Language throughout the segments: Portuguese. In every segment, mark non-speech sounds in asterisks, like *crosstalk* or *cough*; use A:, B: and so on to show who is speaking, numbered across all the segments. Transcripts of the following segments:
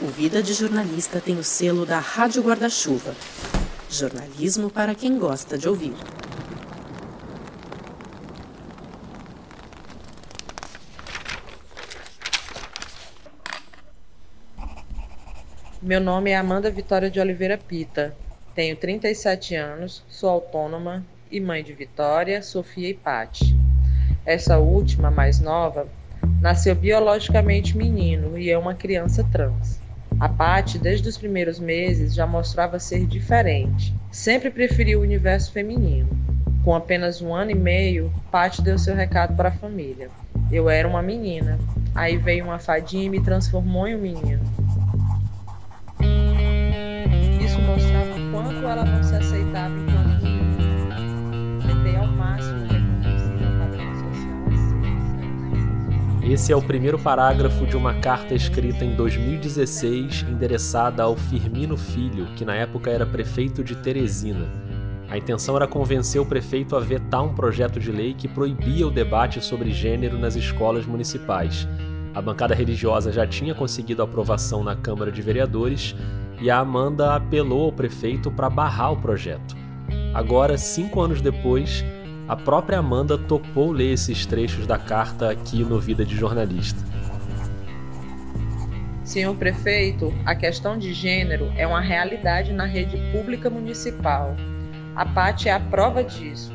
A: O Vida de Jornalista tem o selo da Rádio Guarda-Chuva. Jornalismo para quem gosta de ouvir.
B: Meu nome é Amanda Vitória de Oliveira Pita. Tenho 37 anos, sou autônoma e mãe de Vitória, Sofia e Pati. Essa última, mais nova, nasceu biologicamente menino e é uma criança trans. A Paty, desde os primeiros meses, já mostrava ser diferente. Sempre preferiu o universo feminino. Com apenas um ano e meio, Paty deu seu recado para a família. Eu era uma menina. Aí veio uma fadinha e me transformou em um menino.
C: Esse é o primeiro parágrafo de uma carta escrita em 2016, endereçada ao Firmino Filho, que na época era prefeito de Teresina. A intenção era convencer o prefeito a vetar um projeto de lei que proibia o debate sobre gênero nas escolas municipais. A bancada religiosa já tinha conseguido aprovação na Câmara de Vereadores e a Amanda apelou ao prefeito para barrar o projeto. Agora, cinco anos depois, a própria Amanda topou ler esses trechos da carta aqui no Vida de Jornalista.
B: Senhor prefeito, a questão de gênero é uma realidade na rede pública municipal. A PAT é a prova disso.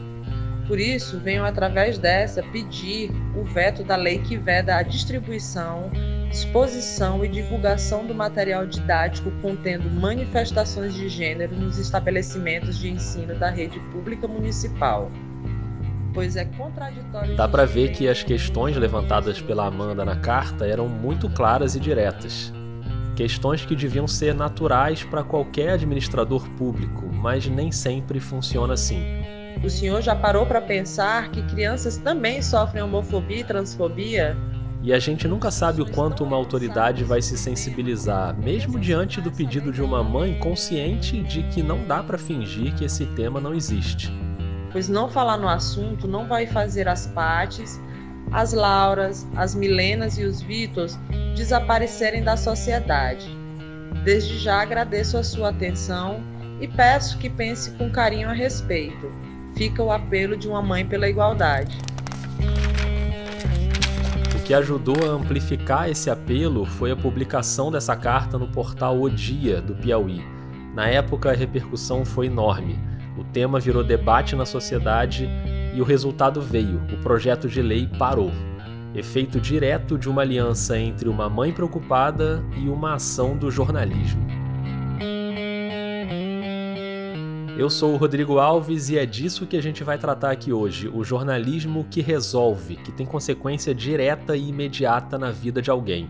B: Por isso, venho através dessa pedir o veto da lei que veda a distribuição, exposição e divulgação do material didático contendo manifestações de gênero nos estabelecimentos de ensino da rede pública municipal. Pois é contraditório.
C: Dá para ver que as questões levantadas pela Amanda na carta eram muito claras e diretas. Questões que deviam ser naturais para qualquer administrador público, mas nem sempre funciona assim.
B: O senhor já parou para pensar que crianças também sofrem homofobia e transfobia?
C: E a gente nunca sabe o quanto uma autoridade vai se sensibilizar, mesmo diante do pedido de uma mãe consciente de que não dá para fingir que esse tema não existe.
B: Pois não falar no assunto não vai fazer as Pates, as Lauras, as Milenas e os Vítors desaparecerem da sociedade. Desde já agradeço a sua atenção e peço que pense com carinho a respeito. Fica o apelo de uma mãe pela igualdade.
C: O que ajudou a amplificar esse apelo foi a publicação dessa carta no portal O Dia do Piauí. Na época, a repercussão foi enorme. O tema virou debate na sociedade e o resultado veio: o projeto de lei parou. Efeito direto de uma aliança entre uma mãe preocupada e uma ação do jornalismo. Eu sou o Rodrigo Alves e é disso que a gente vai tratar aqui hoje: o jornalismo que resolve, que tem consequência direta e imediata na vida de alguém.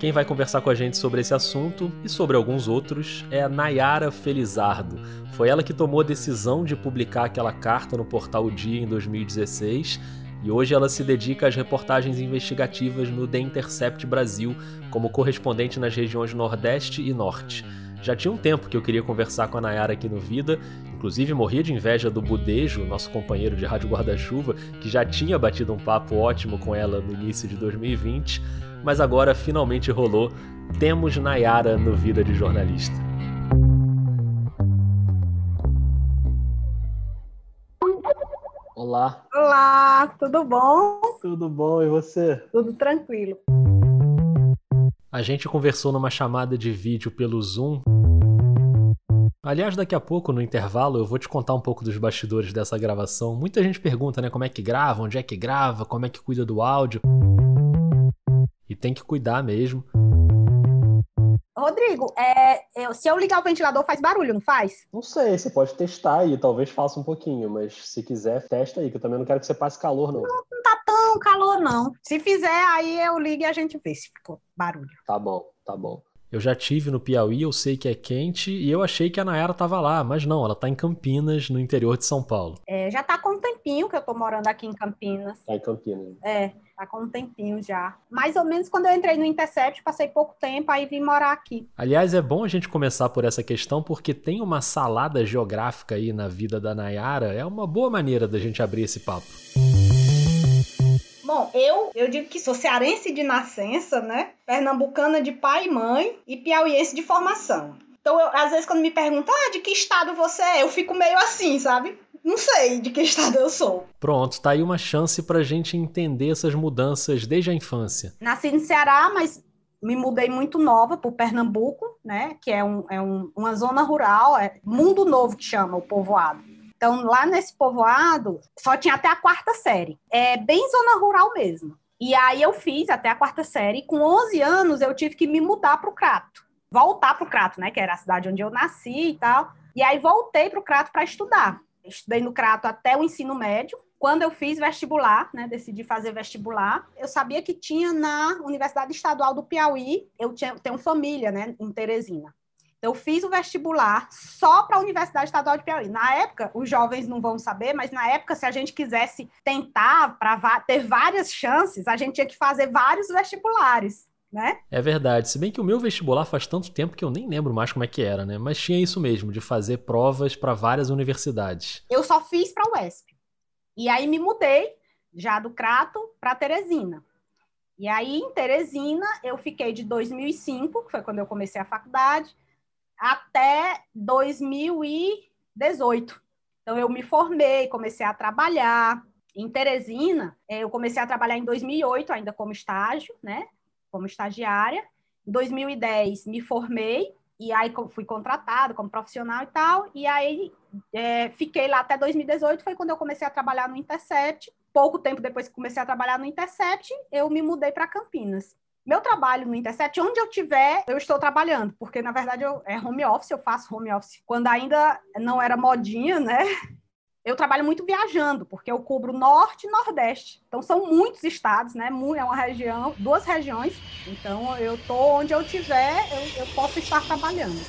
C: Quem vai conversar com a gente sobre esse assunto e sobre alguns outros é a Nayara Felizardo. Foi ela que tomou a decisão de publicar aquela carta no portal O Dia em 2016 e hoje ela se dedica às reportagens investigativas no The Intercept Brasil como correspondente nas regiões Nordeste e Norte. Já tinha um tempo que eu queria conversar com a Nayara aqui no Vida, inclusive morria de inveja do Budejo, nosso companheiro de Rádio Guarda-Chuva, que já tinha batido um papo ótimo com ela no início de 2020, mas agora finalmente rolou. Temos Nayara no Vida de Jornalista. Olá,
D: Olá, tudo bom?
C: tudo bom e você?
D: Tudo tranquilo.
C: A gente conversou numa chamada de vídeo pelo Zoom. Aliás, daqui a pouco, no intervalo, eu vou te contar um pouco dos bastidores dessa gravação. Muita gente pergunta, né, como é que grava, onde é que grava, como é que cuida do áudio. E tem que cuidar mesmo.
D: Rodrigo, é, eu- se eu ligar o ventilador faz barulho, não faz?
E: Não sei, você pode testar aí, talvez faça um pouquinho, mas se quiser, testa aí, que eu também não quero que você passe calor, não.
D: Não tá tão calor, não. Se fizer, aí eu ligo e a gente vê se ficou barulho.
E: Tá bom, tá bom.
C: Eu já tive no Piauí, eu sei que é quente, e eu achei que a Nayara tava lá, mas não, ela tá em Campinas, no interior de São Paulo.
D: É, já tá com um tempinho que eu tô morando aqui em Campinas.
E: Tá em Campinas.
D: É, tá com um tempinho já. Mais ou menos quando eu entrei no Intercept, passei pouco tempo, aí vim morar aqui.
C: Aliás, é bom a gente começar por essa questão porque tem uma salada geográfica aí na vida da Nayara. É uma boa maneira da gente abrir esse papo.
D: Bom, eu, eu digo que sou cearense de nascença, né? Pernambucana de pai e mãe e piauiense de formação. Então, eu, às vezes, quando me perguntam, ah, de que estado você é? Eu fico meio assim, sabe? Não sei de que estado eu sou.
C: Pronto, tá aí uma chance pra gente entender essas mudanças desde a infância.
D: Nasci no Ceará, mas me mudei muito nova para Pernambuco, né? Que é, um, é um, uma zona rural, é Mundo Novo que chama o povoado. Então, lá nesse povoado, só tinha até a quarta série. É bem zona rural mesmo. E aí eu fiz até a quarta série. E com 11 anos, eu tive que me mudar para o Crato. Voltar para o Crato, né? Que era a cidade onde eu nasci e tal. E aí voltei para o Crato para estudar. Estudei no Crato até o ensino médio. Quando eu fiz vestibular, né, decidi fazer vestibular, eu sabia que tinha na Universidade Estadual do Piauí, eu tinha, tenho família, né, em Teresina. Eu fiz o vestibular só para a Universidade Estadual de Piauí. Na época, os jovens não vão saber, mas na época, se a gente quisesse tentar para ter várias chances, a gente tinha que fazer vários vestibulares. Né?
C: É verdade. Se bem que o meu vestibular faz tanto tempo que eu nem lembro mais como é que era, né? Mas tinha isso mesmo, de fazer provas para várias universidades.
D: Eu só fiz para a UESP. E aí me mudei já do Crato para Teresina. E aí em Teresina eu fiquei de 2005, que foi quando eu comecei a faculdade, até 2018. Então, eu me formei, comecei a trabalhar. Em Teresina, é, eu comecei a trabalhar em 2008, ainda como estágio, né? Como estagiária. Em 2010, me formei, e aí fui contratada como profissional e tal. E aí, é, fiquei lá até 2018, foi quando eu comecei a trabalhar no Intercept. Pouco tempo depois que comecei a trabalhar no Intercept, eu me mudei para Campinas. Meu trabalho no Intercept, onde eu tiver, eu estou trabalhando, porque na verdade eu, é home office, eu faço home office quando ainda não era modinha, né? Eu trabalho muito viajando, porque eu cubro norte e nordeste. Então são muitos estados, né? É uma região, duas regiões. Então eu tô onde eu tiver, eu, eu posso estar trabalhando.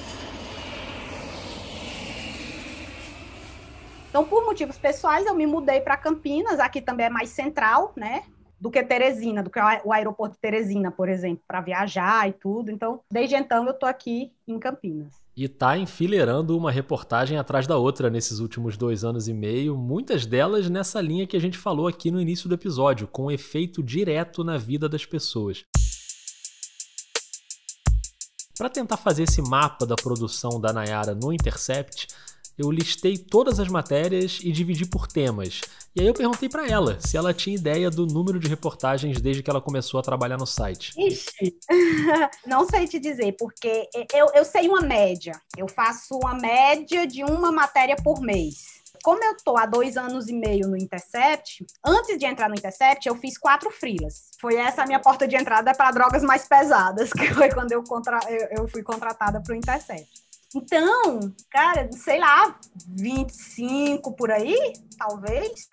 D: Então, por motivos pessoais, eu me mudei para Campinas, aqui também é mais central, né? Do que Teresina, do que o aeroporto de Teresina, por exemplo, para viajar e tudo. Então, desde então eu estou aqui em Campinas.
C: E tá enfileirando uma reportagem atrás da outra nesses últimos dois anos e meio, muitas delas nessa linha que a gente falou aqui no início do episódio, com efeito direto na vida das pessoas. Para tentar fazer esse mapa da produção da Nayara no Intercept, eu listei todas as matérias e dividi por temas. E aí eu perguntei para ela se ela tinha ideia do número de reportagens desde que ela começou a trabalhar no site.
D: Ixi, *laughs* não sei te dizer, porque eu, eu sei uma média. Eu faço uma média de uma matéria por mês como eu tô há dois anos e meio no Intercept, antes de entrar no Intercept, eu fiz quatro frilas. Foi essa a minha porta de entrada para drogas mais pesadas, *laughs* que foi quando eu, contra... eu fui contratada para o Intercept. Então, cara, sei lá, 25 por aí, talvez.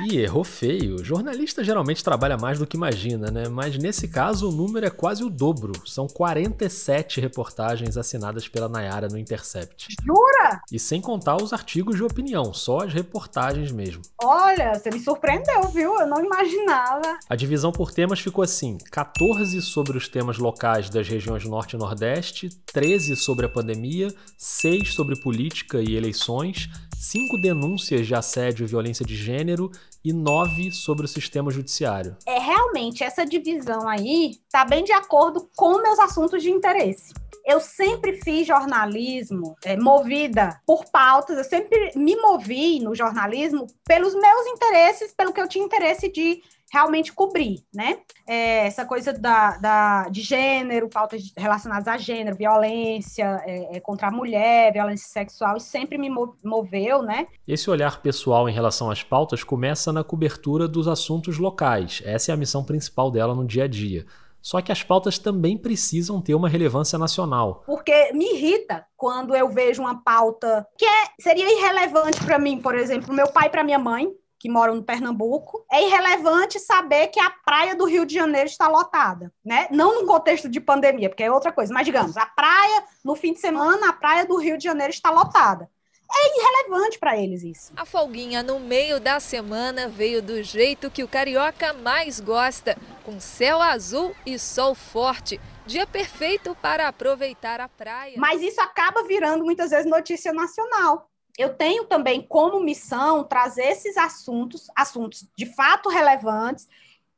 C: E errou feio. Jornalista geralmente trabalha mais do que imagina, né? Mas nesse caso o número é quase o dobro. São 47 reportagens assinadas pela Nayara no Intercept.
D: Jura?
C: E sem contar os artigos de opinião, só as reportagens mesmo.
D: Olha, você me surpreendeu, viu? Eu não imaginava.
C: A divisão por temas ficou assim: 14 sobre os temas locais das regiões Norte e Nordeste, 13 sobre a pandemia, 6 sobre política e eleições, cinco denúncias de assédio e violência de gênero e nove sobre o sistema judiciário.
D: É realmente essa divisão aí está bem de acordo com meus assuntos de interesse. Eu sempre fiz jornalismo é, movida por pautas, eu sempre me movi no jornalismo pelos meus interesses, pelo que eu tinha interesse de realmente cobrir, né? É, essa coisa da, da, de gênero, pautas relacionadas a gênero, violência é, é, contra a mulher, violência sexual, sempre me moveu, né?
C: Esse olhar pessoal em relação às pautas começa na cobertura dos assuntos locais. Essa é a missão principal dela no dia a dia. Só que as pautas também precisam ter uma relevância nacional.
D: Porque me irrita quando eu vejo uma pauta que é, seria irrelevante para mim, por exemplo, meu pai para minha mãe, que moram no Pernambuco, é irrelevante saber que a praia do Rio de Janeiro está lotada, né? Não no contexto de pandemia, porque é outra coisa, mas digamos, a praia no fim de semana, a praia do Rio de Janeiro está lotada. É irrelevante para eles isso.
F: A folguinha no meio da semana veio do jeito que o carioca mais gosta, com céu azul e sol forte. Dia perfeito para aproveitar a praia.
D: Mas isso acaba virando muitas vezes notícia nacional eu tenho também como missão trazer esses assuntos, assuntos de fato relevantes,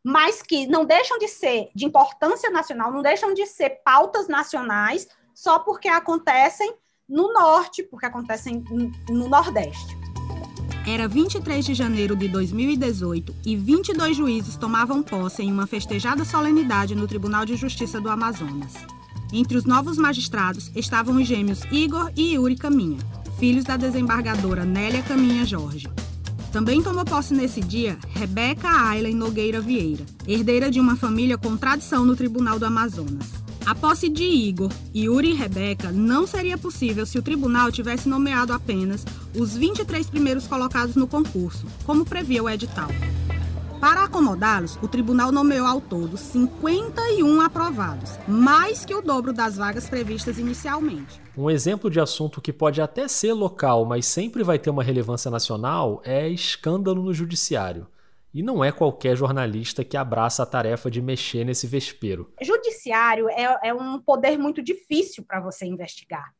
D: mas que não deixam de ser de importância nacional, não deixam de ser pautas nacionais só porque acontecem no norte, porque acontecem no nordeste.
G: Era 23 de janeiro de 2018 e 22 juízes tomavam posse em uma festejada solenidade no Tribunal de Justiça do Amazonas. Entre os novos magistrados estavam os gêmeos Igor e Yuri Caminha, filhos da desembargadora Nélia Caminha Jorge. Também tomou posse nesse dia Rebeca Aylen Nogueira Vieira, herdeira de uma família com tradição no Tribunal do Amazonas. A posse de Igor, Yuri e Rebeca não seria possível se o tribunal tivesse nomeado apenas os 23 primeiros colocados no concurso, como previa o edital. Para acomodá-los, o tribunal nomeou ao todo 51 aprovados, mais que o dobro das vagas previstas inicialmente.
C: Um exemplo de assunto que pode até ser local, mas sempre vai ter uma relevância nacional, é escândalo no judiciário. E não é qualquer jornalista que abraça a tarefa de mexer nesse vespeiro.
D: Judiciário é, é um poder muito difícil para você investigar.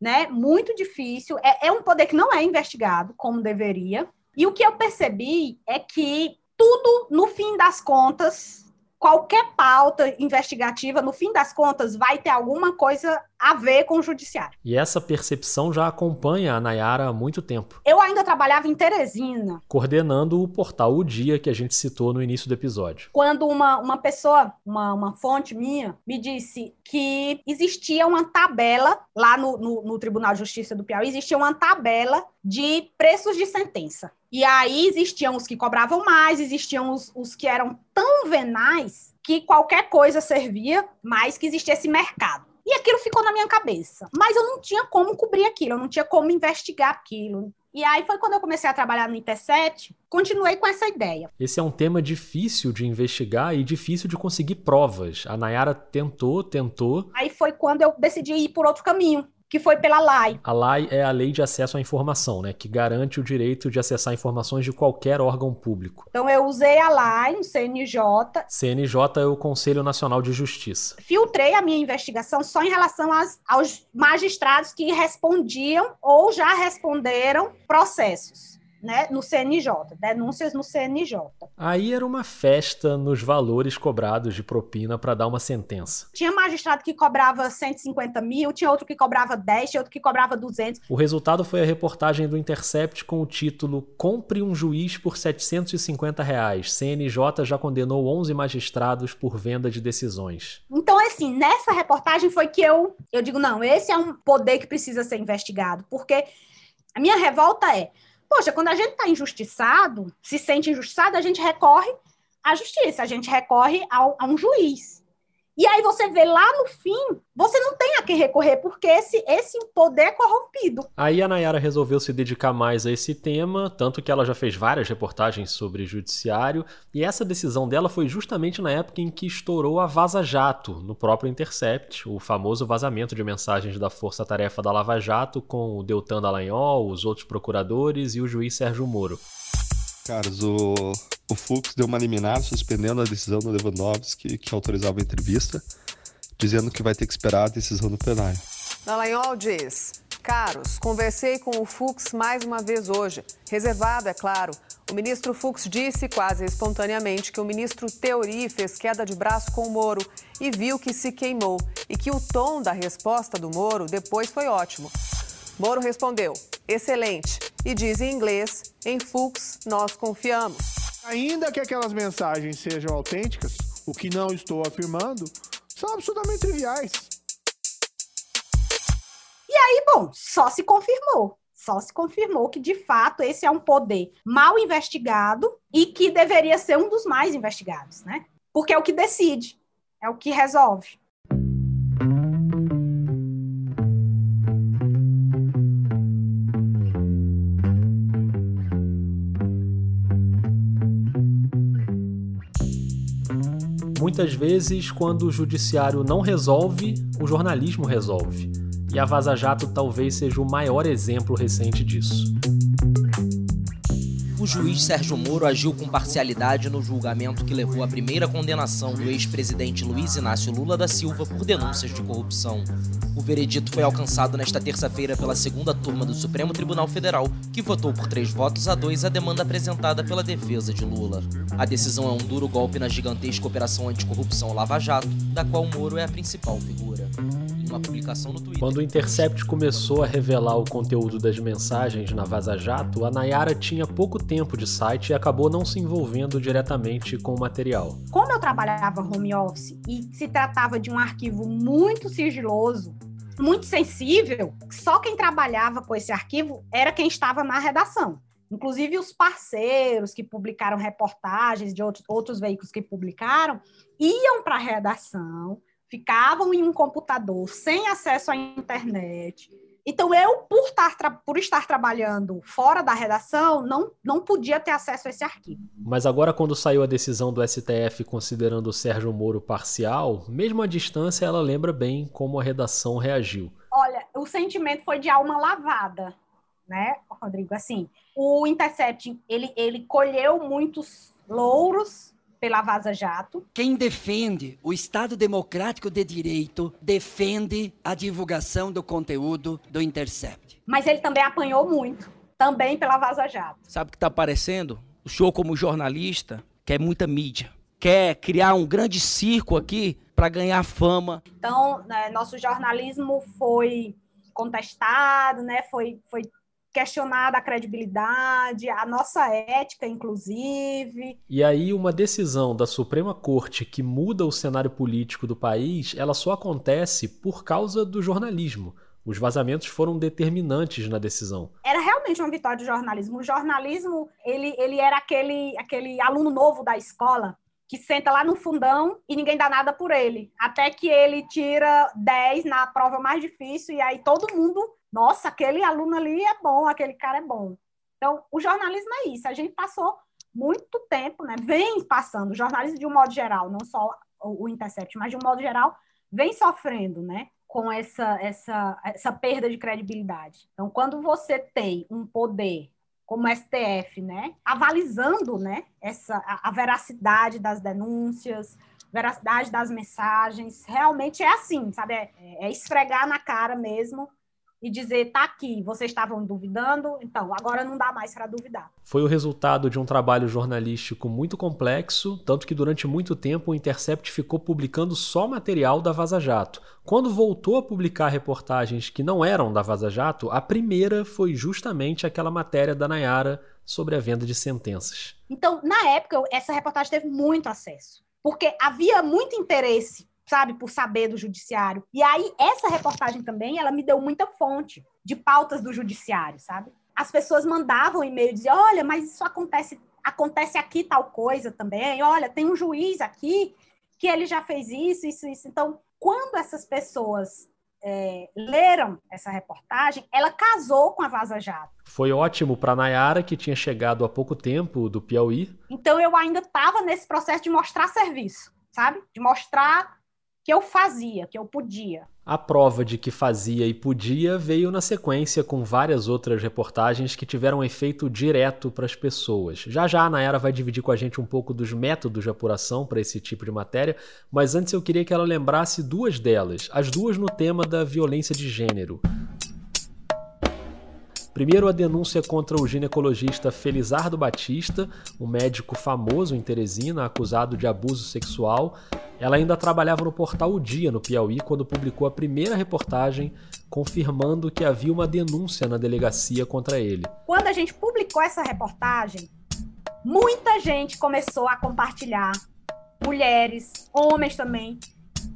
D: Né? Muito difícil. É, é um poder que não é investigado como deveria. E o que eu percebi é que tudo, no fim das contas, qualquer pauta investigativa, no fim das contas, vai ter alguma coisa a ver com o judiciário.
C: E essa percepção já acompanha a Nayara há muito tempo.
D: Eu ainda trabalhava em Teresina.
C: Coordenando o portal O Dia, que a gente citou no início do episódio.
D: Quando uma, uma pessoa, uma, uma fonte minha, me disse que existia uma tabela lá no, no, no Tribunal de Justiça do Piauí, existia uma tabela de preços de sentença. E aí existiam os que cobravam mais, existiam os, os que eram tão venais que qualquer coisa servia, mas que existia esse mercado. E aquilo ficou na minha cabeça. Mas eu não tinha como cobrir aquilo, eu não tinha como investigar aquilo. E aí foi quando eu comecei a trabalhar no Intercept, continuei com essa ideia.
C: Esse é um tema difícil de investigar e difícil de conseguir provas. A Nayara tentou, tentou.
D: Aí foi quando eu decidi ir por outro caminho que foi pela LAI.
C: A LAI é a Lei de Acesso à Informação, né, que garante o direito de acessar informações de qualquer órgão público.
D: Então eu usei a LAI, o CNJ.
C: CNJ é o Conselho Nacional de Justiça.
D: Filtrei a minha investigação só em relação às, aos magistrados que respondiam ou já responderam processos né, no CNJ, denúncias no CNJ.
C: Aí era uma festa nos valores cobrados de propina para dar uma sentença.
D: Tinha magistrado que cobrava 150 mil, tinha outro que cobrava 10, tinha outro que cobrava 200.
C: O resultado foi a reportagem do Intercept com o título Compre um juiz por 750 reais. CNJ já condenou 11 magistrados por venda de decisões.
D: Então, assim, nessa reportagem foi que eu, eu digo, não, esse é um poder que precisa ser investigado, porque a minha revolta é Poxa, quando a gente está injustiçado, se sente injustiçado, a gente recorre à justiça, a gente recorre ao, a um juiz. E aí você vê lá no fim, você não tem a quem recorrer, porque esse, esse poder é corrompido.
C: Aí a Nayara resolveu se dedicar mais a esse tema, tanto que ela já fez várias reportagens sobre judiciário, e essa decisão dela foi justamente na época em que estourou a Vaza Jato, no próprio Intercept, o famoso vazamento de mensagens da Força Tarefa da Lava Jato com o Deltan Dallagnol, os outros procuradores e o juiz Sérgio Moro.
H: Carlos, o, Fux deu uma liminar suspendendo a decisão do Lewandowski que autorizava a entrevista, dizendo que vai ter que esperar a decisão do plenário.
I: Dallagnol diz: Caros, conversei com o Fux mais uma vez hoje. Reservado, é claro. O ministro Fux disse quase espontaneamente que o ministro Teori fez queda de braço com o Moro e viu que se queimou e que o tom da resposta do Moro depois foi ótimo. Moro respondeu: excelente. E diz em inglês: em Fux nós confiamos.
J: Ainda que aquelas mensagens sejam autênticas, o que não estou afirmando, são absolutamente triviais.
D: E aí, bom, só se confirmou. Só se confirmou que, de fato, esse é um poder mal investigado e que deveria ser um dos mais investigados, né? Porque é o que decide, é o que resolve.
C: Muitas vezes, quando o judiciário não resolve, o jornalismo resolve. E a Vaza Jato talvez seja o maior exemplo recente disso.
K: O juiz Sérgio Moro agiu com parcialidade no julgamento que levou à primeira condenação do ex-presidente Luiz Inácio Lula da Silva por denúncias de corrupção. O veredito foi alcançado nesta terça-feira pela segunda turma do Supremo Tribunal Federal, que votou por três votos a dois a demanda apresentada pela defesa de Lula. A decisão é um duro golpe na gigantesca operação anticorrupção Lava Jato, da qual Moro é a principal figura uma publicação no Twitter.
C: Quando o Intercept começou a revelar o conteúdo das mensagens na Vaza Jato, a Nayara tinha pouco tempo de site e acabou não se envolvendo diretamente com o material.
D: Como eu trabalhava home office e se tratava de um arquivo muito sigiloso, muito sensível, só quem trabalhava com esse arquivo era quem estava na redação. Inclusive os parceiros que publicaram reportagens de outros, outros veículos que publicaram iam para a redação, ficavam em um computador sem acesso à internet. Então, eu, por estar, por estar trabalhando fora da redação, não, não podia ter acesso a esse arquivo.
C: Mas agora, quando saiu a decisão do STF considerando o Sérgio Moro parcial, mesmo à distância, ela lembra bem como a redação reagiu.
D: Olha, o sentimento foi de alma lavada, né, Rodrigo? Assim, o Intercept, ele, ele colheu muitos louros pela Vaza Jato.
L: Quem defende o Estado Democrático de Direito defende a divulgação do conteúdo do Intercept.
D: Mas ele também apanhou muito, também pela Vaza Jato.
K: Sabe o que está aparecendo? O senhor, como jornalista, quer muita mídia. Quer criar um grande circo aqui para ganhar fama.
D: Então, né, nosso jornalismo foi contestado, né? Foi, foi questionada a credibilidade, a nossa ética, inclusive.
C: E aí, uma decisão da Suprema Corte que muda o cenário político do país, ela só acontece por causa do jornalismo. Os vazamentos foram determinantes na decisão.
D: Era realmente uma vitória do jornalismo. O jornalismo, ele, ele era aquele, aquele aluno novo da escola que senta lá no fundão e ninguém dá nada por ele. Até que ele tira 10 na prova mais difícil e aí todo mundo nossa, aquele aluno ali é bom, aquele cara é bom. Então, o jornalismo é isso. A gente passou muito tempo, né? Vem passando, o jornalismo de um modo geral, não só o, Intercept, mas de um modo geral, vem sofrendo, né? Com essa, essa, essa perda de credibilidade. Então, quando você tem um poder como o STF, né, avalizando, né, essa a, a veracidade das denúncias, veracidade das mensagens, realmente é assim, sabe? É, é esfregar na cara mesmo e dizer, tá aqui, vocês estavam duvidando, então agora não dá mais para duvidar.
C: Foi o resultado de um trabalho jornalístico muito complexo, tanto que durante muito tempo o Intercept ficou publicando só material da Vaza Jato. Quando voltou a publicar reportagens que não eram da Vaza Jato, a primeira foi justamente aquela matéria da Nayara sobre a venda de sentenças.
D: Então, na época, essa reportagem teve muito acesso, porque havia muito interesse sabe, por saber do judiciário. E aí, essa reportagem também, ela me deu muita fonte de pautas do judiciário, sabe? As pessoas mandavam e-mail diziam, olha, mas isso acontece, acontece aqui tal coisa também, olha, tem um juiz aqui que ele já fez isso, isso, isso. Então, quando essas pessoas é, leram essa reportagem, ela casou com a Vaza Jato.
C: Foi ótimo para Nayara, que tinha chegado há pouco tempo do Piauí.
D: Então eu ainda estava nesse processo de mostrar serviço, sabe? De mostrar que eu fazia, que eu podia.
C: A prova de que fazia e podia veio na sequência com várias outras reportagens que tiveram efeito direto para as pessoas. Já já a Nayara vai dividir com a gente um pouco dos métodos de apuração para esse tipo de matéria, mas antes eu queria que ela lembrasse duas delas, as duas no tema da violência de gênero. Primeiro, a denúncia contra o ginecologista Felizardo Batista, um médico famoso em Teresina, acusado de abuso sexual. Ela ainda trabalhava no portal O Dia, no Piauí, quando publicou a primeira reportagem confirmando que havia uma denúncia na delegacia contra ele.
D: Quando a gente publicou essa reportagem, muita gente começou a compartilhar, mulheres, homens também,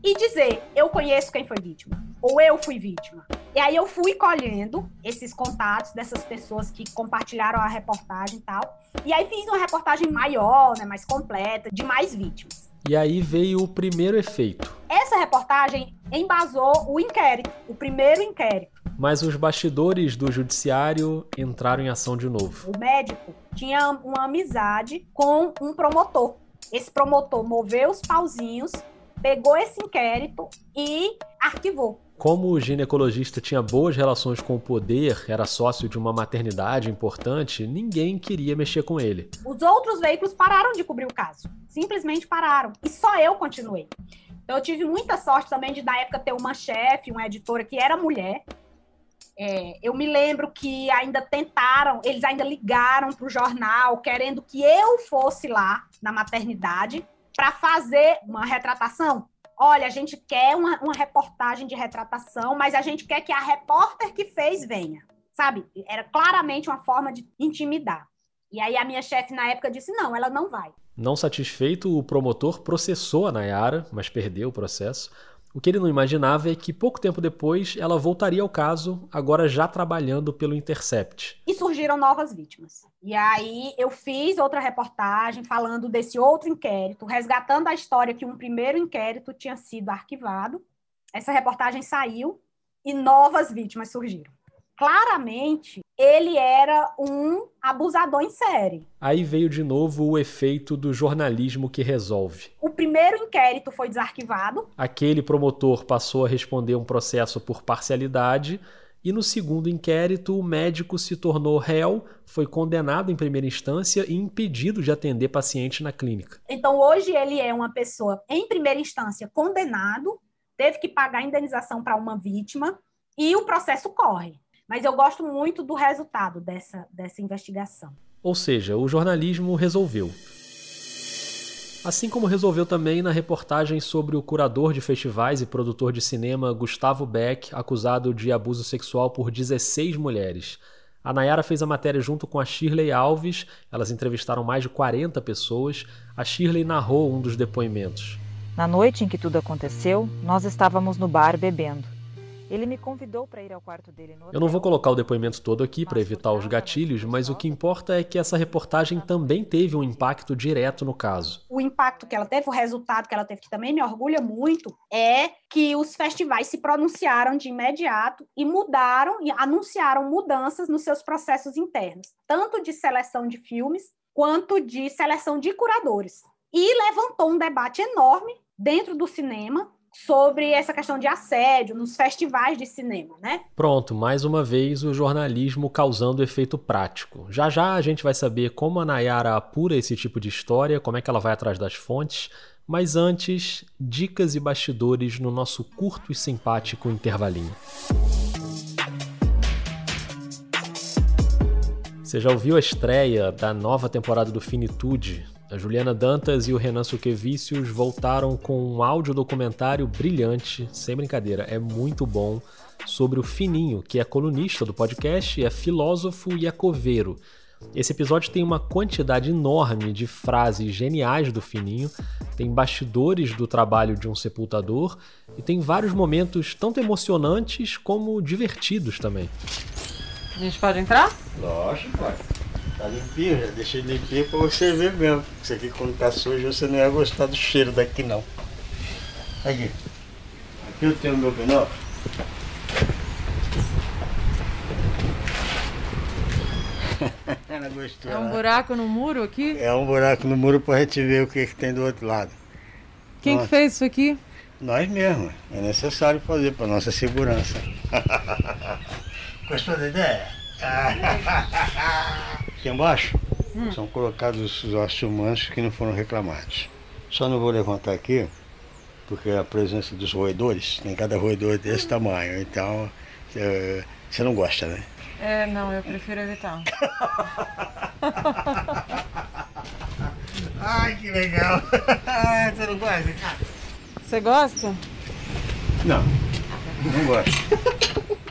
D: e dizer: eu conheço quem foi vítima, ou eu fui vítima. E aí eu fui colhendo esses contatos dessas pessoas que compartilharam a reportagem e tal. E aí fiz uma reportagem maior, né, mais completa, de mais vítimas.
C: E aí veio o primeiro efeito.
D: Essa reportagem embasou o inquérito, o primeiro inquérito.
C: Mas os bastidores do judiciário entraram em ação de novo.
D: O médico tinha uma amizade com um promotor. Esse promotor moveu os pauzinhos pegou esse inquérito e arquivou.
C: Como o ginecologista tinha boas relações com o poder, era sócio de uma maternidade importante, ninguém queria mexer com ele.
D: Os outros veículos pararam de cobrir o caso. Simplesmente pararam. E só eu continuei. Então eu tive muita sorte também de, na época, ter uma chefe, uma editora que era mulher. É, eu me lembro que ainda tentaram, eles ainda ligaram para o jornal querendo que eu fosse lá na maternidade para fazer uma retratação olha, a gente quer uma, uma reportagem de retratação, mas a gente quer que a repórter que fez venha, sabe? Era claramente uma forma de intimidar. E aí a minha chefe na época disse: não, ela não vai.
C: Não satisfeito, o promotor processou a Nayara, mas perdeu o processo, o que ele não imaginava é que pouco tempo depois ela voltaria ao caso, agora já trabalhando pelo Intercept.
D: E surgiram novas vítimas. E aí eu fiz outra reportagem falando desse outro inquérito, resgatando a história que um primeiro inquérito tinha sido arquivado. Essa reportagem saiu e novas vítimas surgiram claramente ele era um abusador em série.
C: Aí veio de novo o efeito do jornalismo que resolve.
D: O primeiro inquérito foi desarquivado.
C: Aquele promotor passou a responder um processo por parcialidade. E no segundo inquérito, o médico se tornou réu, foi condenado em primeira instância e impedido de atender paciente na clínica.
D: Então, hoje, ele é uma pessoa, em primeira instância, condenado, teve que pagar indenização para uma vítima e o processo corre. Mas eu gosto muito do resultado dessa, dessa investigação.
C: Ou seja, o jornalismo resolveu. Assim como resolveu também na reportagem sobre o curador de festivais e produtor de cinema Gustavo Beck, acusado de abuso sexual por 16 mulheres. A Nayara fez a matéria junto com a Shirley Alves, elas entrevistaram mais de 40 pessoas. A Shirley narrou um dos depoimentos.
M: Na noite em que tudo aconteceu, nós estávamos no bar bebendo. Ele me convidou para ir ao quarto dele no
C: Eu não vou colocar o depoimento todo aqui para evitar os gatilhos, mas o que importa é que essa reportagem também teve um impacto direto no caso.
D: O impacto que ela teve, o resultado que ela teve, que também me orgulha muito, é que os festivais se pronunciaram de imediato e mudaram e anunciaram mudanças nos seus processos internos, tanto de seleção de filmes quanto de seleção de curadores. E levantou um debate enorme dentro do cinema sobre essa questão de assédio nos festivais de cinema, né?
C: Pronto, mais uma vez o jornalismo causando efeito prático. Já já a gente vai saber como a Nayara apura esse tipo de história, como é que ela vai atrás das fontes, mas antes, dicas e bastidores no nosso curto e simpático intervalinho. Você já ouviu a estreia da nova temporada do Finitude? A Juliana Dantas e o Renan Suquevicius voltaram com um áudio documentário brilhante, sem brincadeira, é muito bom, sobre o Fininho, que é colunista do podcast, é filósofo e é coveiro. Esse episódio tem uma quantidade enorme de frases geniais do Fininho, tem bastidores do trabalho de um sepultador e tem vários momentos tanto emocionantes como divertidos também.
B: A gente pode entrar?
N: Lógico, pode. Tá limpinho, já deixei limpinho pra você ver mesmo. Isso aqui quando tá sujo você não ia gostar do cheiro daqui não. Aqui. Aqui eu tenho o meu binóculo. *laughs*
B: Gostou. É um buraco no muro aqui?
N: É um buraco no muro pra gente ver o que, que tem do outro lado.
B: Quem Nossa. que fez isso aqui?
N: Nós mesmos. É necessário fazer para nossa segurança. *laughs* Gostou da ideia? *laughs* Aqui embaixo hum. são colocados os ossos humanos que não foram reclamados. Só não vou levantar aqui, porque a presença dos roedores, tem cada roedor desse tamanho, então você não gosta, né?
B: É, não, eu prefiro evitar. *laughs*
N: Ai, que legal! *laughs* Você não gosta?
B: Você gosta?
N: Não, não gosto. *laughs*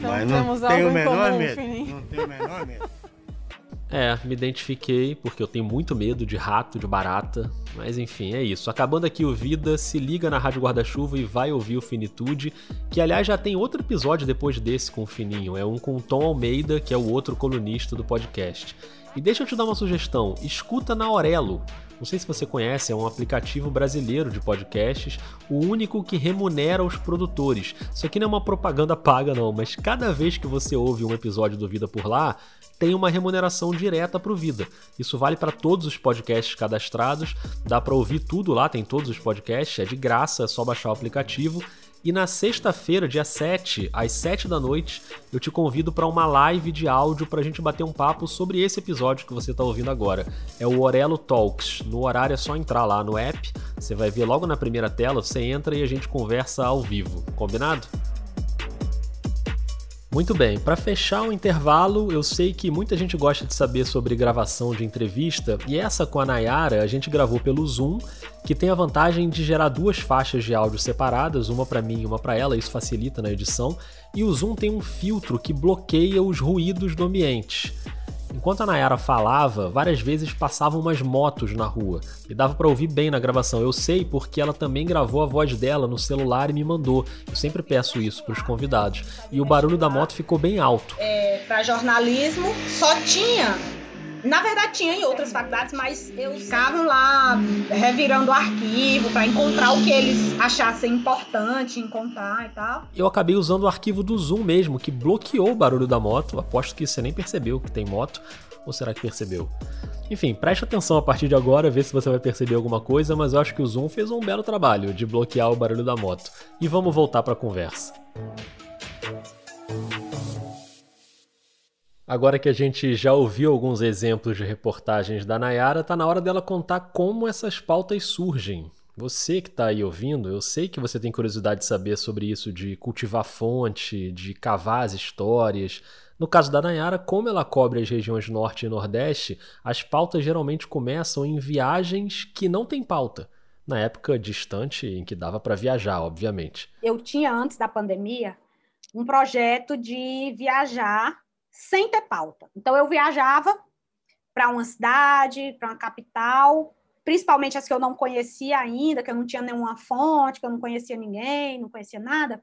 B: Então Mas não tenho o menor medo. Não tenho o
C: menor medo. É, me identifiquei porque eu tenho muito medo de rato, de barata. Mas enfim, é isso. Acabando aqui o Vida, se liga na Rádio Guarda-Chuva e vai ouvir o Finitude, que aliás já tem outro episódio depois desse com o Fininho. É um com o Tom Almeida, que é o outro colunista do podcast. E deixa eu te dar uma sugestão: escuta na Aurelo. Não sei se você conhece, é um aplicativo brasileiro de podcasts, o único que remunera os produtores. Isso aqui não é uma propaganda paga, não, mas cada vez que você ouve um episódio do Vida por lá, tem uma remuneração direta para o Vida. Isso vale para todos os podcasts cadastrados, dá para ouvir tudo lá, tem todos os podcasts, é de graça, é só baixar o aplicativo e na sexta-feira, dia 7, às 7 da noite, eu te convido para uma live de áudio para a gente bater um papo sobre esse episódio que você está ouvindo agora. É o Orelo Talks. No horário é só entrar lá no app, você vai ver logo na primeira tela, você entra e a gente conversa ao vivo. Combinado? Muito bem, para fechar o intervalo, eu sei que muita gente gosta de saber sobre gravação de entrevista e essa com a Nayara a gente gravou pelo Zoom, que tem a vantagem de gerar duas faixas de áudio separadas, uma para mim e uma para ela, isso facilita na edição, e o Zoom tem um filtro que bloqueia os ruídos do ambiente. Enquanto a Nayara falava, várias vezes passavam umas motos na rua e dava para ouvir bem na gravação. Eu sei porque ela também gravou a voz dela no celular e me mandou. Eu sempre peço isso para os convidados. E o barulho da moto ficou bem alto.
D: É, para jornalismo só tinha na verdade, tinha em outras faculdades, mas eu ficavam lá revirando o arquivo para encontrar o que eles achassem importante encontrar e tal.
C: Eu acabei usando o arquivo do Zoom mesmo, que bloqueou o barulho da moto. Aposto que você nem percebeu que tem moto. Ou será que percebeu? Enfim, preste atenção a partir de agora, vê se você vai perceber alguma coisa, mas eu acho que o Zoom fez um belo trabalho de bloquear o barulho da moto. E vamos voltar para a conversa. Agora que a gente já ouviu alguns exemplos de reportagens da Nayara, tá na hora dela contar como essas pautas surgem. Você que está aí ouvindo, eu sei que você tem curiosidade de saber sobre isso, de cultivar fonte, de cavar as histórias. No caso da Nayara, como ela cobre as regiões norte e nordeste, as pautas geralmente começam em viagens que não têm pauta. Na época distante em que dava para viajar, obviamente.
D: Eu tinha, antes da pandemia, um projeto de viajar sem ter pauta. Então eu viajava para uma cidade, para uma capital, principalmente as que eu não conhecia ainda, que eu não tinha nenhuma fonte, que eu não conhecia ninguém, não conhecia nada.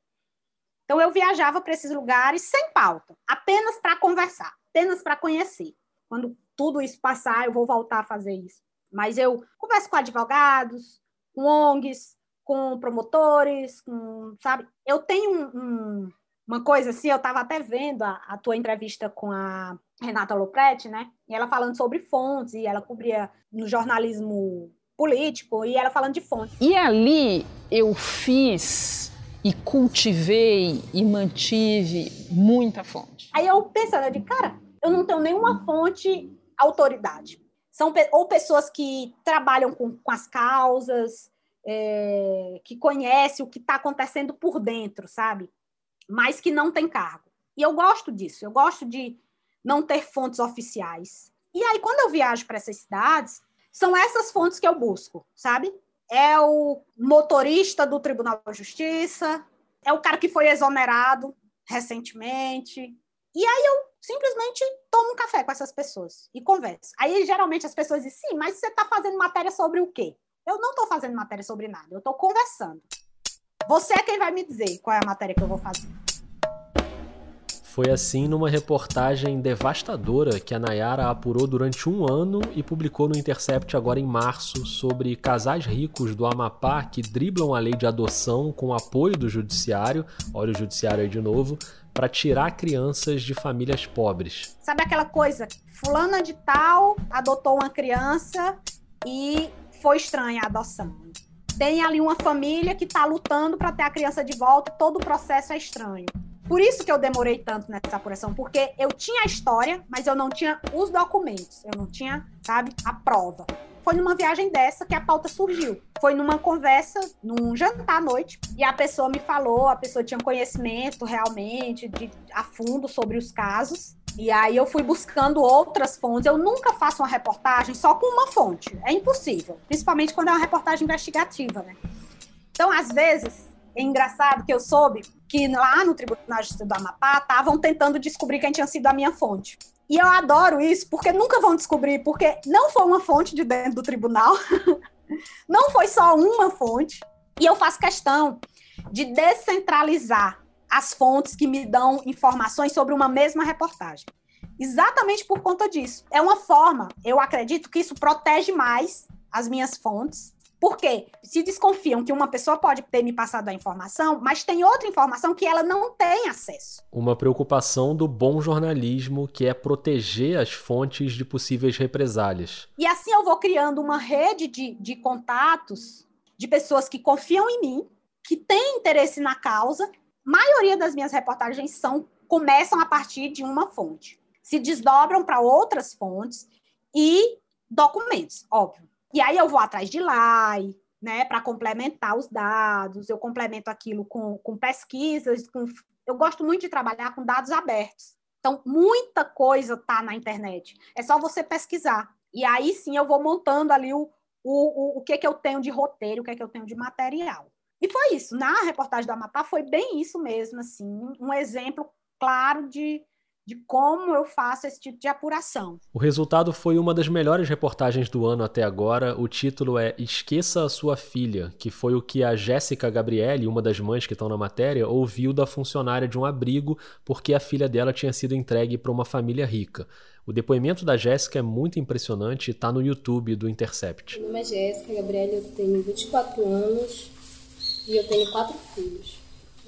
D: Então eu viajava para esses lugares sem pauta, apenas para conversar, apenas para conhecer. Quando tudo isso passar, eu vou voltar a fazer isso. Mas eu converso com advogados, com ONGs, com promotores, com, sabe? Eu tenho um, um, uma coisa assim, eu estava até vendo a, a, tua entrevista com a Renata Lopretti, né? E ela falando sobre fontes, e ela cobria no jornalismo político, e ela falando de fontes.
O: E ali eu fiz e cultivei e mantive muita fonte.
D: Aí eu pensando, de cara, eu não tenho nenhuma fonte autoridade. São ou pessoas que trabalham com, com as causas, é, que conhecem o que está acontecendo por dentro, sabe? Mas que não tem cargo. E eu gosto disso, eu gosto de não ter fontes oficiais. E aí, quando eu viajo para essas cidades, são essas fontes que eu busco, sabe? É o motorista do Tribunal da Justiça, é o cara que foi exonerado recentemente. E aí eu simplesmente tomo um café com essas pessoas e converso. Aí geralmente as pessoas dizem: sim, mas você está fazendo matéria sobre o quê? Eu não estou fazendo matéria sobre nada, eu estou conversando. Você é quem vai me dizer qual é a matéria que eu vou fazer.
C: Foi assim numa reportagem devastadora que a Nayara apurou durante um ano e publicou no Intercept agora em março sobre casais ricos do Amapá que driblam a lei de adoção com apoio do judiciário, olha o judiciário aí de novo, para tirar crianças de famílias pobres.
D: Sabe aquela coisa? Fulana de tal adotou uma criança e foi estranha a adoção tem ali uma família que está lutando para ter a criança de volta, todo o processo é estranho. Por isso que eu demorei tanto nessa apuração, porque eu tinha a história, mas eu não tinha os documentos, eu não tinha, sabe, a prova. Foi numa viagem dessa que a pauta surgiu. Foi numa conversa, num jantar à noite, e a pessoa me falou, a pessoa tinha conhecimento realmente de, a fundo sobre os casos. E aí eu fui buscando outras fontes. Eu nunca faço uma reportagem só com uma fonte. É impossível. Principalmente quando é uma reportagem investigativa, né? Então, às vezes, é engraçado que eu soube que lá no Tribunal de Justiça do Amapá estavam tentando descobrir quem tinha sido a minha fonte. E eu adoro isso, porque nunca vão descobrir, porque não foi uma fonte de dentro do tribunal, *laughs* não foi só uma fonte. E eu faço questão de descentralizar as fontes que me dão informações sobre uma mesma reportagem. Exatamente por conta disso. É uma forma, eu acredito que isso protege mais as minhas fontes, porque se desconfiam que uma pessoa pode ter me passado a informação, mas tem outra informação que ela não tem acesso.
C: Uma preocupação do bom jornalismo, que é proteger as fontes de possíveis represálias.
D: E assim eu vou criando uma rede de, de contatos de pessoas que confiam em mim, que têm interesse na causa. Maioria das minhas reportagens são começam a partir de uma fonte, se desdobram para outras fontes e documentos, óbvio. E aí eu vou atrás de LAI, né, para complementar os dados, eu complemento aquilo com, com pesquisas, com... eu gosto muito de trabalhar com dados abertos. Então, muita coisa está na internet. É só você pesquisar. E aí sim eu vou montando ali o, o, o, o que, que eu tenho de roteiro, o que, que eu tenho de material. E foi isso. Na reportagem da Amapá foi bem isso mesmo, assim, um exemplo claro de, de como eu faço esse tipo de apuração.
C: O resultado foi uma das melhores reportagens do ano até agora. O título é Esqueça a Sua Filha, que foi o que a Jéssica Gabriele, uma das mães que estão na matéria, ouviu da funcionária de um abrigo porque a filha dela tinha sido entregue para uma família rica. O depoimento da Jéssica é muito impressionante e está no YouTube do Intercept.
P: Meu nome é Jéssica Gabriele, eu tenho 24 anos e eu tenho quatro filhos.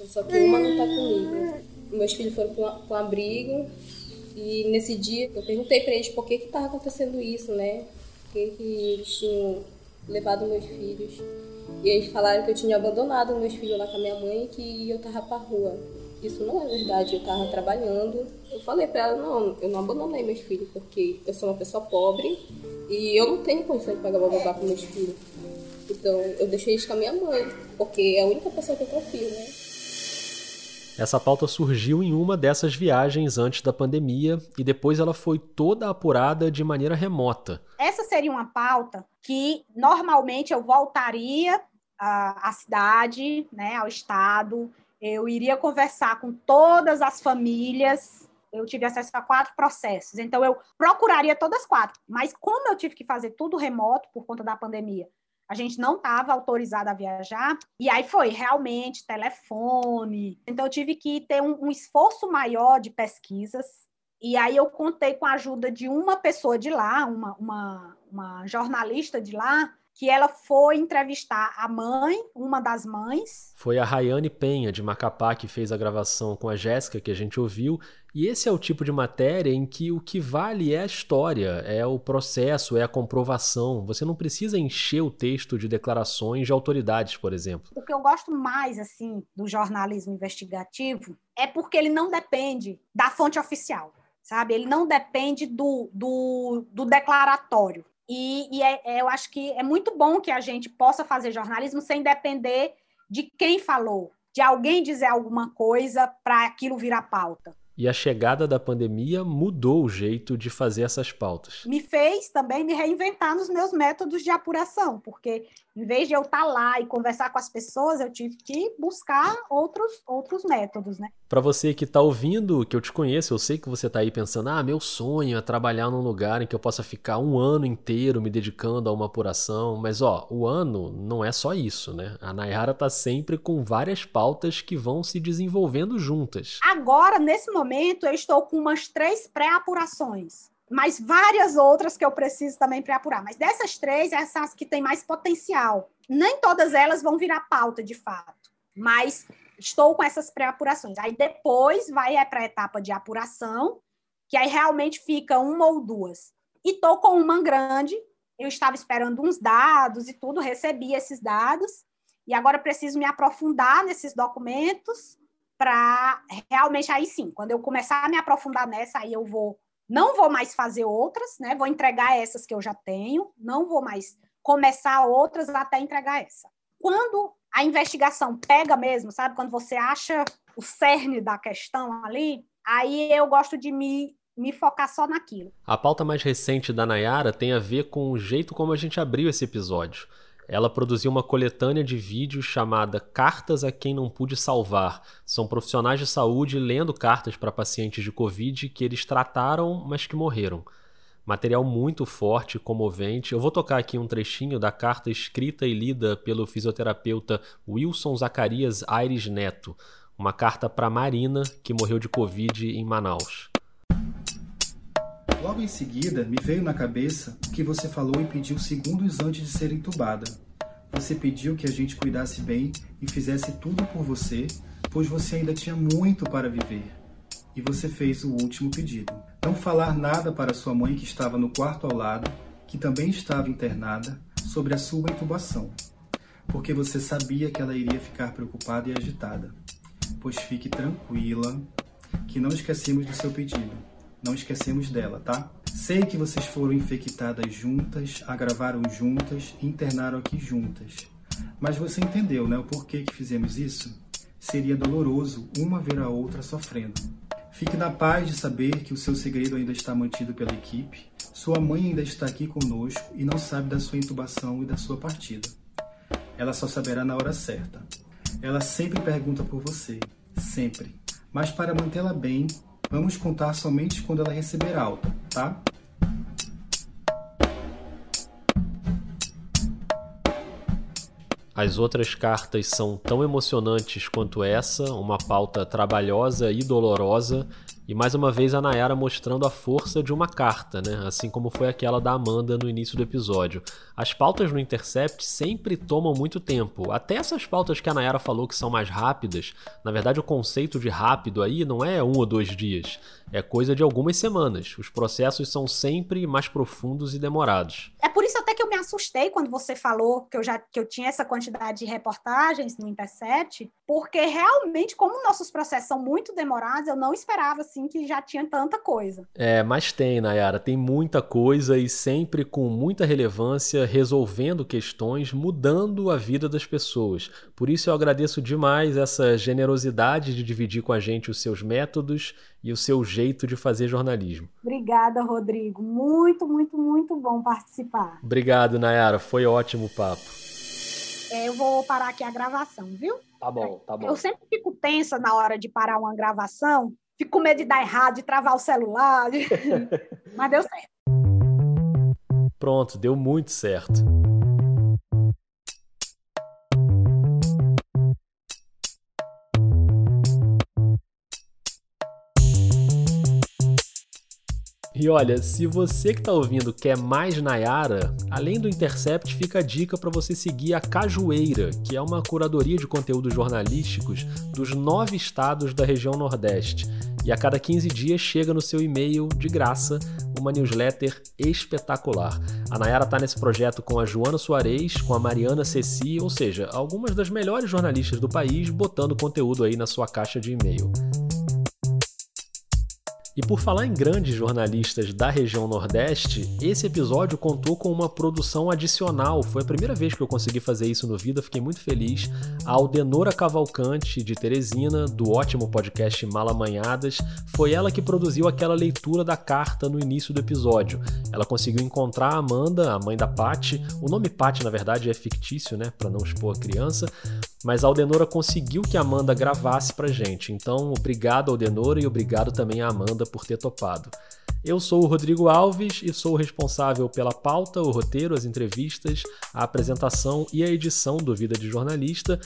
P: Só que uma não está comigo meus filhos foram para um abrigo e nesse dia eu perguntei para eles por que estava acontecendo isso, né? Por que, que eles tinham levado meus filhos. E eles falaram que eu tinha abandonado meus filhos lá com a minha mãe e que eu tava pra rua. Isso não é verdade, eu tava trabalhando. Eu falei pra ela, não, eu não abandonei meus filhos, porque eu sou uma pessoa pobre e eu não tenho condição de pagar babá para meus filhos. Então eu deixei eles com a minha mãe, porque é a única pessoa que eu confio, né?
C: Essa pauta surgiu em uma dessas viagens antes da pandemia e depois ela foi toda apurada de maneira remota.
D: Essa seria uma pauta que normalmente eu voltaria à, cidade, né, ao estado, eu iria conversar com todas as famílias. Eu tive acesso a quatro processos, então eu procuraria todas as quatro. Mas como eu tive que fazer tudo remoto por conta da pandemia, a gente não estava autorizada a viajar, e aí foi realmente telefone. Então, eu tive que ter um, um esforço maior de pesquisas, e aí eu contei com a ajuda de uma pessoa de lá, uma, uma, uma jornalista de lá, que ela foi entrevistar a mãe, uma das mães.
C: Foi a Rayane Penha, de Macapá, que fez a gravação com a Jéssica, que a gente ouviu. E esse é o tipo de matéria em que o que vale é a história, é o processo, é a comprovação. Você não precisa encher o texto de declarações de autoridades, por exemplo.
D: O que eu gosto mais, assim, do jornalismo investigativo é porque ele não depende da fonte oficial sabe? Ele não depende do, do, do declaratório. E, e é, é, eu acho que é muito bom que a gente possa fazer jornalismo sem depender de quem falou, de alguém dizer alguma coisa para aquilo virar pauta.
C: E a chegada da pandemia mudou o jeito de fazer essas pautas.
D: Me fez também me reinventar nos meus métodos de apuração, porque em vez de eu estar tá lá e conversar com as pessoas, eu tive que buscar outros, outros métodos, né?
C: Para você que está ouvindo, que eu te conheço, eu sei que você está aí pensando: ah, meu sonho é trabalhar num lugar em que eu possa ficar um ano inteiro me dedicando a uma apuração. Mas, ó, o ano não é só isso, né? A Nayara está sempre com várias pautas que vão se desenvolvendo juntas.
D: Agora, nesse momento, eu estou com umas três pré-apurações mas várias outras que eu preciso também pré-apurar. Mas dessas três, essas que têm mais potencial. Nem todas elas vão virar pauta, de fato, mas estou com essas pré-apurações. Aí depois vai para a etapa de apuração, que aí realmente fica uma ou duas. E estou com uma grande, eu estava esperando uns dados e tudo, recebi esses dados, e agora preciso me aprofundar nesses documentos para realmente, aí sim, quando eu começar a me aprofundar nessa, aí eu vou, não vou mais fazer outras, né? Vou entregar essas que eu já tenho, não vou mais começar outras até entregar essa. Quando a investigação pega mesmo, sabe? Quando você acha o cerne da questão ali, aí eu gosto de me, me focar só naquilo.
C: A pauta mais recente da Nayara tem a ver com o jeito como a gente abriu esse episódio. Ela produziu uma coletânea de vídeos chamada Cartas a Quem Não Pude Salvar. São profissionais de saúde lendo cartas para pacientes de Covid que eles trataram, mas que morreram. Material muito forte, comovente. Eu vou tocar aqui um trechinho da carta escrita e lida pelo fisioterapeuta Wilson Zacarias Aires Neto. Uma carta para Marina, que morreu de Covid em Manaus.
Q: Logo em seguida, me veio na cabeça o que você falou e pediu segundos antes de ser entubada. Você pediu que a gente cuidasse bem e fizesse tudo por você, pois você ainda tinha muito para viver. E você fez o último pedido. Não falar nada para sua mãe que estava no quarto ao lado, que também estava internada, sobre a sua intubação, porque você sabia que ela iria ficar preocupada e agitada. Pois fique tranquila, que não esquecemos do seu pedido. Não esquecemos dela, tá? Sei que vocês foram infectadas juntas, agravaram juntas, internaram aqui juntas. Mas você entendeu, né, o porquê que fizemos isso? Seria doloroso uma ver a outra sofrendo. Fique na paz de saber que o seu segredo ainda está mantido pela equipe, sua mãe ainda está aqui conosco e não sabe da sua intubação e da sua partida. Ela só saberá na hora certa. Ela sempre pergunta por você, sempre. Mas para mantê-la bem, vamos contar somente quando ela receber alta, tá?
C: As outras cartas são tão emocionantes quanto essa, uma pauta trabalhosa e dolorosa, e mais uma vez a Nayara mostrando a força de uma carta, né? Assim como foi aquela da Amanda no início do episódio. As pautas no Intercept sempre tomam muito tempo. Até essas pautas que a Nayara falou que são mais rápidas, na verdade o conceito de rápido aí não é um ou dois dias é coisa de algumas semanas. Os processos são sempre mais profundos e demorados.
D: É por isso até que eu me assustei quando você falou que eu já que eu tinha essa quantidade de reportagens no Intercept, porque realmente, como nossos processos são muito demorados, eu não esperava assim que já tinha tanta coisa.
C: É, mas tem, Nayara, tem muita coisa e sempre com muita relevância, resolvendo questões, mudando a vida das pessoas. Por isso eu agradeço demais essa generosidade de dividir com a gente os seus métodos e o seu jeito de fazer jornalismo.
D: Obrigada, Rodrigo. Muito, muito, muito bom participar.
C: Obrigado, Nayara. Foi ótimo o papo.
D: É, eu vou parar aqui a gravação, viu?
E: Tá bom, tá bom.
D: Eu sempre fico tensa na hora de parar uma gravação. Fico com medo de dar errado, de travar o celular. De... *laughs* Mas deu certo.
C: Pronto, deu muito certo. E olha, se você que está ouvindo quer mais Nayara, além do Intercept, fica a dica para você seguir a Cajueira, que é uma curadoria de conteúdos jornalísticos dos nove estados da região Nordeste. E a cada 15 dias chega no seu e-mail de graça uma newsletter espetacular. A Nayara está nesse projeto com a Joana Soares, com a Mariana Ceci, ou seja, algumas das melhores jornalistas do país botando conteúdo aí na sua caixa de e-mail. E por falar em grandes jornalistas da região Nordeste, esse episódio contou com uma produção adicional. Foi a primeira vez que eu consegui fazer isso no Vida, fiquei muito feliz. A Aldenora Cavalcante, de Teresina, do ótimo podcast Malamanhadas, foi ela que produziu aquela leitura da carta no início do episódio. Ela conseguiu encontrar a Amanda, a mãe da Patti. O nome Patti, na verdade, é fictício, né, para não expor a criança, mas a Aldenora conseguiu que a Amanda gravasse pra gente. Então, obrigado Aldenora e obrigado também a Amanda por ter topado. Eu sou o Rodrigo Alves e sou responsável pela pauta, o roteiro, as entrevistas, a apresentação e a edição do Vida de Jornalista.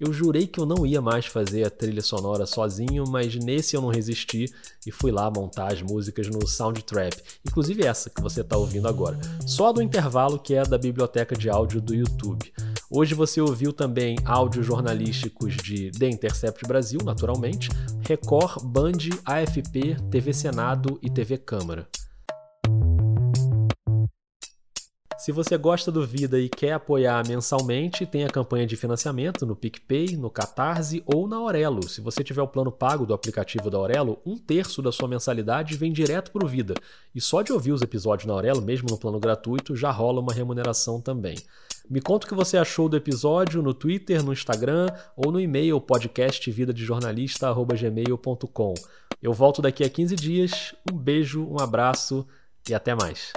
C: Eu jurei que eu não ia mais fazer a trilha sonora sozinho, mas nesse eu não resisti e fui lá montar as músicas no Soundtrap, inclusive essa que você está ouvindo agora, só do intervalo que é da biblioteca de áudio do YouTube. Hoje você ouviu também áudios jornalísticos de The Intercept Brasil, naturalmente, Record, Band, AFP, TV Senado e TV Câmara. Se você gosta do Vida e quer apoiar mensalmente, tem a campanha de financiamento no PicPay, no Catarse ou na Aurelo. Se você tiver o plano pago do aplicativo da Aurelo, um terço da sua mensalidade vem direto para o Vida. E só de ouvir os episódios na Aurelo, mesmo no plano gratuito, já rola uma remuneração também. Me conta o que você achou do episódio no Twitter, no Instagram ou no e-mail podcastvidadejornalista.gmail.com. Eu volto daqui a 15 dias. Um beijo, um abraço e até mais.